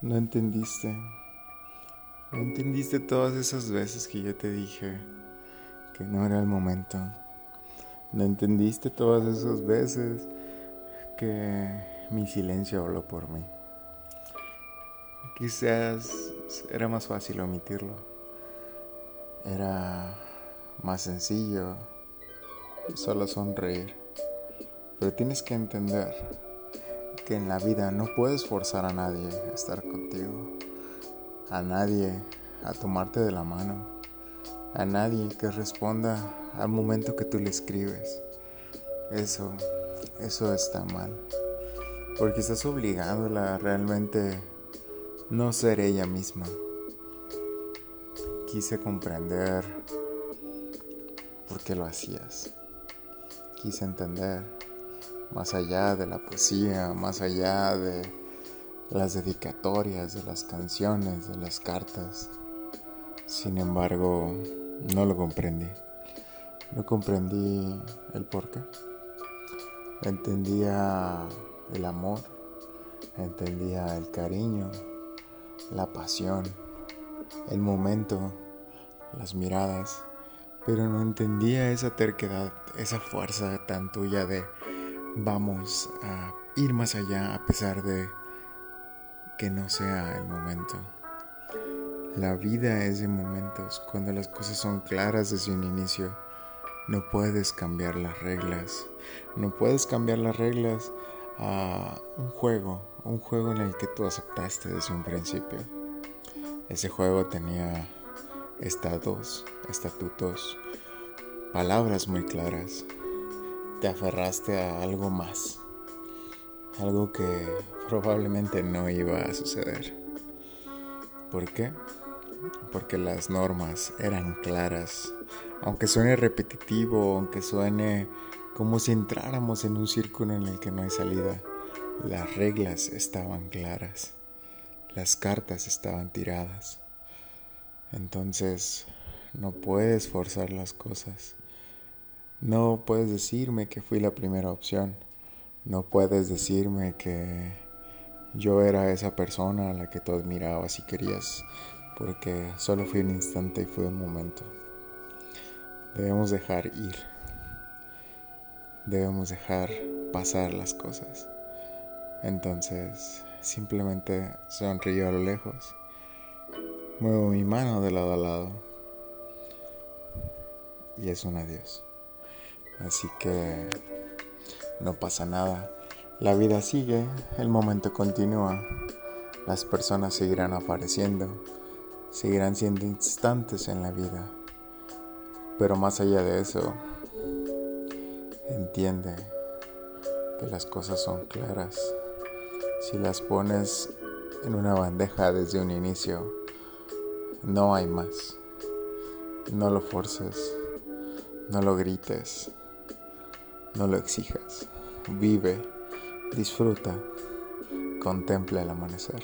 No entendiste. No entendiste todas esas veces que yo te dije que no era el momento. No entendiste todas esas veces que mi silencio habló por mí. Quizás era más fácil omitirlo. Era más sencillo solo sonreír. Pero tienes que entender que en la vida no puedes forzar a nadie a estar contigo, a nadie a tomarte de la mano, a nadie que responda al momento que tú le escribes. Eso, eso está mal, porque estás obligándola a realmente no ser ella misma. Quise comprender por qué lo hacías. Quise entender más allá de la poesía, más allá de las dedicatorias, de las canciones, de las cartas. Sin embargo, no lo comprendí. No comprendí el porqué. Entendía el amor, entendía el cariño, la pasión, el momento, las miradas, pero no entendía esa terquedad, esa fuerza tan tuya de vamos a ir más allá a pesar de que no sea el momento. La vida es de momentos, cuando las cosas son claras desde un inicio. No puedes cambiar las reglas, no puedes cambiar las reglas a un juego, un juego en el que tú aceptaste desde un principio. Ese juego tenía estados, estatutos, palabras muy claras, te aferraste a algo más, algo que probablemente no iba a suceder. ¿Por qué? Porque las normas eran claras, aunque suene repetitivo, aunque suene como si entráramos en un círculo en el que no hay salida, las reglas estaban claras, las cartas estaban tiradas. Entonces, no puedes forzar las cosas. No puedes decirme que fui la primera opción. No puedes decirme que yo era esa persona a la que tú admirabas y querías, porque solo fue un instante y fue un momento. Debemos dejar ir. Debemos dejar pasar las cosas. Entonces, simplemente sonrío a lo lejos. Muevo mi mano de lado a lado. Y es un adiós. Así que no pasa nada. La vida sigue, el momento continúa. Las personas seguirán apareciendo, seguirán siendo instantes en la vida. Pero más allá de eso, entiende que las cosas son claras. Si las pones en una bandeja desde un inicio, no hay más. No lo forces, no lo grites. No lo exijas. Vive, disfruta, contempla el amanecer.